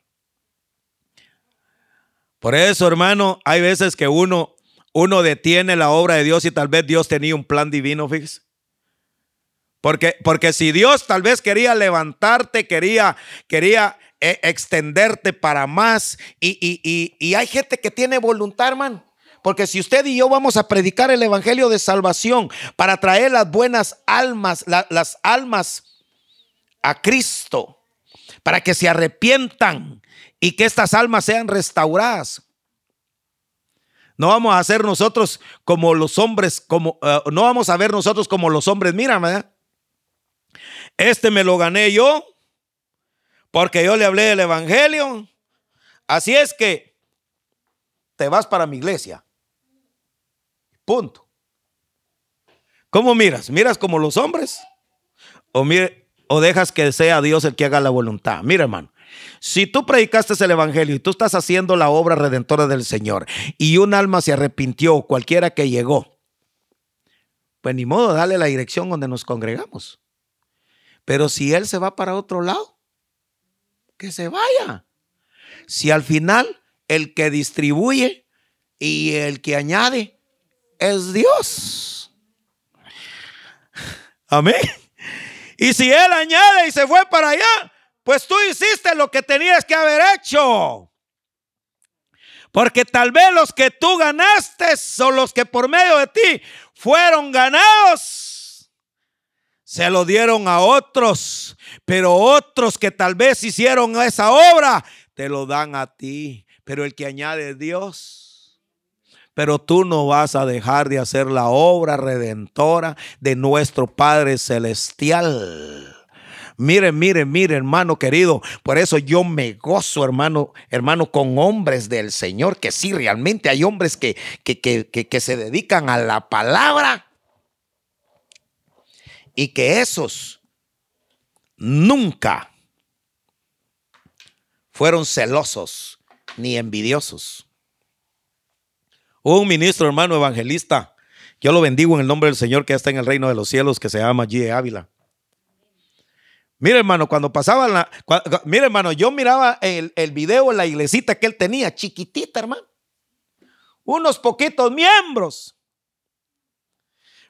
Por eso, hermano, hay veces que uno, uno detiene la obra de Dios y tal vez Dios tenía un plan divino, fíjese. Porque, porque si Dios tal vez quería levantarte, quería, quería e, extenderte para más. Y, hay gente que tiene voluntad, hermano. Porque si usted y yo vamos a predicar el Evangelio de salvación para traer las buenas almas, las almas a Cristo, para que se arrepientan y que estas almas sean restauradas. No vamos a hacer nosotros como los hombres, como eh, no vamos a ver nosotros como los hombres. Mira, este me lo gané yo, porque yo le hablé del Evangelio. Así es que te vas para mi iglesia. Punto. ¿Cómo miras? ¿Miras como los hombres? ¿O, o dejas que sea Dios el que haga la voluntad? Mira, hermano. Si tú predicaste el Evangelio y tú estás haciendo la obra redentora del Señor y un alma se arrepintió, cualquiera que llegó, pues ni modo, dale la dirección donde nos congregamos. Pero si él se va para otro lado, que se vaya. Si al final el que distribuye y el que añade es Dios. Amén. Y si Él añade y se fue para allá, pues tú hiciste lo que tenías que haber hecho. Porque tal vez los que tú ganaste son los que por medio de ti fueron ganados se lo dieron a otros, pero otros que tal vez hicieron esa obra, te lo dan a ti. pero el que añade Dios. Pero tú no vas a dejar de hacer la obra redentora de nuestro Padre Celestial. Miren, miren, miren, hermano querido. Por eso yo me gozo, hermano, hermano, con hombres del Señor, que sí, realmente hay hombres que, que, que, que se dedican a la palabra. Y que esos nunca fueron celosos ni envidiosos. Un ministro, hermano evangelista, yo lo bendigo en el nombre del Señor que está en el reino de los cielos, que se llama G. Ávila. Mire, hermano, cuando pasaban la. mire, hermano, yo miraba el, el video en la iglesita que él tenía, chiquitita, hermano. Unos poquitos miembros.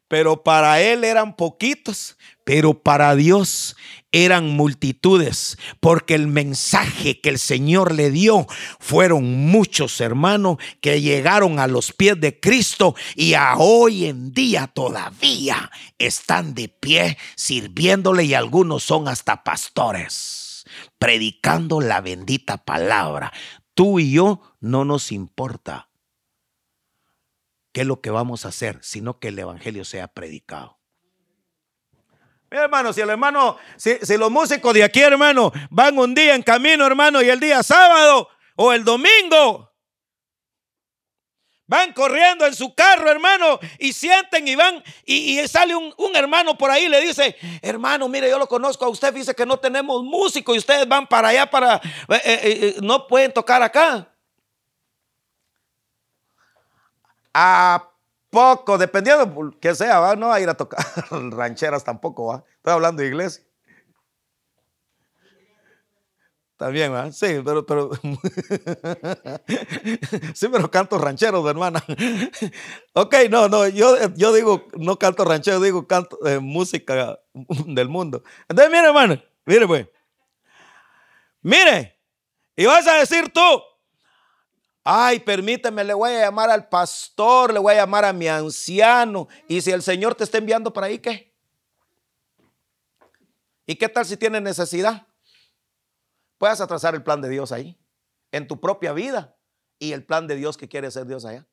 Pero para él eran poquitos, pero para Dios eran multitudes, porque el mensaje que el Señor le dio fueron muchos hermanos que llegaron a los pies de Cristo y a hoy en día todavía están de pie sirviéndole y algunos son hasta pastores, predicando la bendita palabra. Tú y yo no nos importa qué es lo que vamos a hacer, sino que el Evangelio sea predicado. Mira, hermano, si el hermano, si, los músicos de aquí, hermano, van un día en camino, hermano, y el día sábado o el domingo, van corriendo en su carro, hermano, y sienten y van, y, sale un, hermano por ahí y le dice, hermano, mire, yo lo conozco a usted, dice que no tenemos músicos y ustedes van para allá para, eh, eh, eh, no pueden tocar acá. A poco, dependiendo que sea, ¿va? no va a ir a tocar rancheras tampoco, ¿va? Estoy hablando de iglesia. También, ¿va? Sí, pero, pero sí, pero canto rancheros, hermana. ok, no, no, yo, yo digo, no canto ranchero, digo canto de música del mundo. Entonces, mire, hermano, mire, pues. Mire, y vas a decir tú, Ay, permíteme, le voy a llamar al pastor, le voy a llamar a mi anciano. Y si el Señor te está enviando para ahí, ¿qué? ¿Y qué tal si tienes necesidad? Puedes atrasar el plan de Dios ahí, en tu propia vida y el plan de Dios que quiere hacer Dios allá.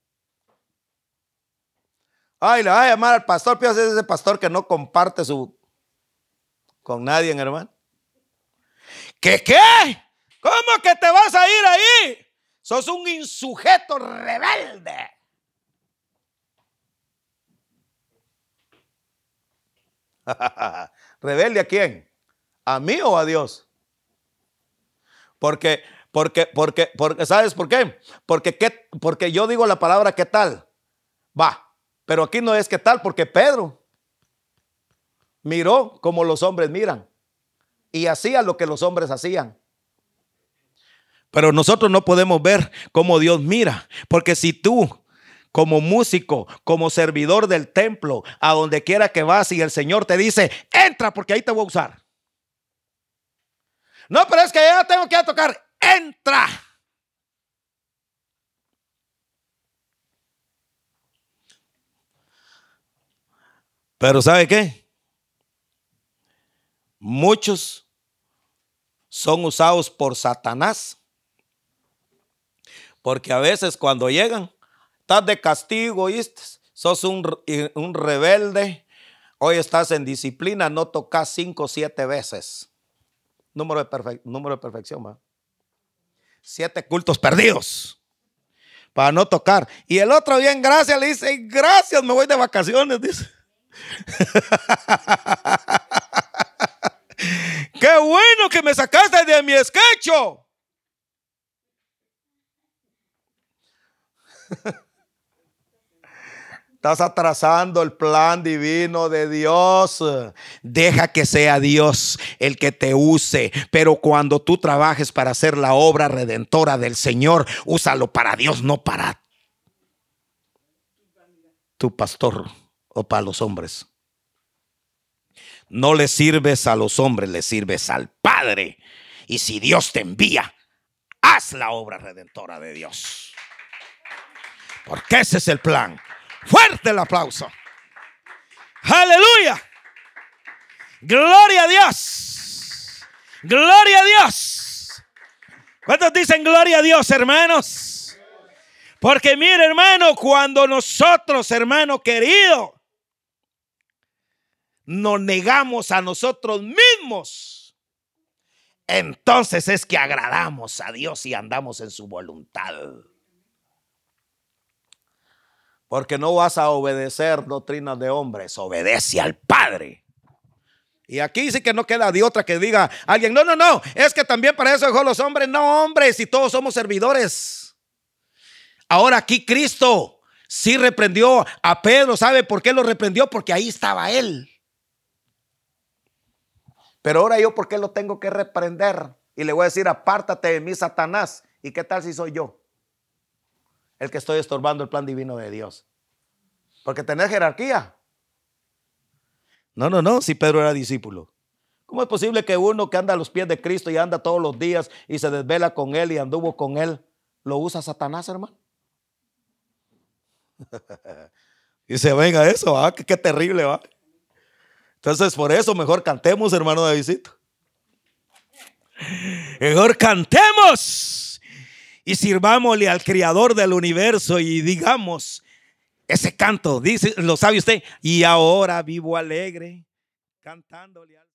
Ay, le voy a llamar al pastor, es ese pastor que no comparte su con nadie, hermano. ¿Qué qué? ¿Cómo que te vas a ir ahí? Sos un insujeto rebelde. ¿Rebelde a quién? ¿A mí o a Dios? Porque, porque, porque, porque, ¿sabes por qué? Porque, ¿qué? porque yo digo la palabra qué tal. Va, pero aquí no es qué tal, porque Pedro miró como los hombres miran y hacía lo que los hombres hacían. Pero nosotros no podemos ver cómo Dios mira, porque si tú como músico, como servidor del templo, a donde quiera que vas y el Señor te dice, entra porque ahí te voy a usar. No, pero es que ya tengo que tocar, entra. Pero ¿sabe qué? Muchos son usados por Satanás porque a veces cuando llegan, estás de castigo, ¿viste? sos un, rebelde, hoy estás en disciplina, no tocas cinco o siete veces. Número de, número de perfección, ¿va? Siete cultos perdidos para no tocar. Y el otro bien, gracias, le dice, gracias, me voy de vacaciones, dice. Qué bueno que me sacaste de mi esquecho. Estás atrasando el plan divino de Dios. Deja que sea Dios el que te use. Pero cuando tú trabajes para hacer la obra redentora del Señor, úsalo para Dios, no para tu pastor o para los hombres. No le sirves a los hombres, le sirves al Padre. Y si Dios te envía, haz la obra redentora de Dios. Porque ese es el plan. Fuerte el aplauso. Aleluya. Gloria a Dios. Gloria a Dios. ¿Cuántos dicen gloria a Dios, hermanos? Porque mire, hermano, cuando nosotros, hermano querido, nos negamos a nosotros mismos, entonces es que agradamos a Dios y andamos en su voluntad. Porque no vas a obedecer doctrinas de hombres, obedece al Padre. Y aquí sí que no queda de otra que diga alguien, no, no, no, es que también para eso dejó los hombres, no hombres, y todos somos servidores. Ahora aquí Cristo sí reprendió a Pedro, ¿sabe por qué lo reprendió? Porque ahí estaba él. Pero ahora yo, ¿por qué lo tengo que reprender? Y le voy a decir, apártate de mí, Satanás. ¿Y qué tal si soy yo? El que estoy estorbando el plan divino de Dios. Porque tenés jerarquía. No, no, no, si Pedro era discípulo. ¿Cómo es posible que uno que anda a los pies de Cristo y anda todos los días y se desvela con él y anduvo con él, lo usa Satanás, hermano? y se venga eso, ¿va? Qué, qué terrible, ¿va? Entonces, por eso mejor cantemos, hermano Davidito. Mejor cantemos y sirvámosle al creador del universo y digamos, ese canto, dice, lo sabe usted, y ahora vivo alegre, cantándole al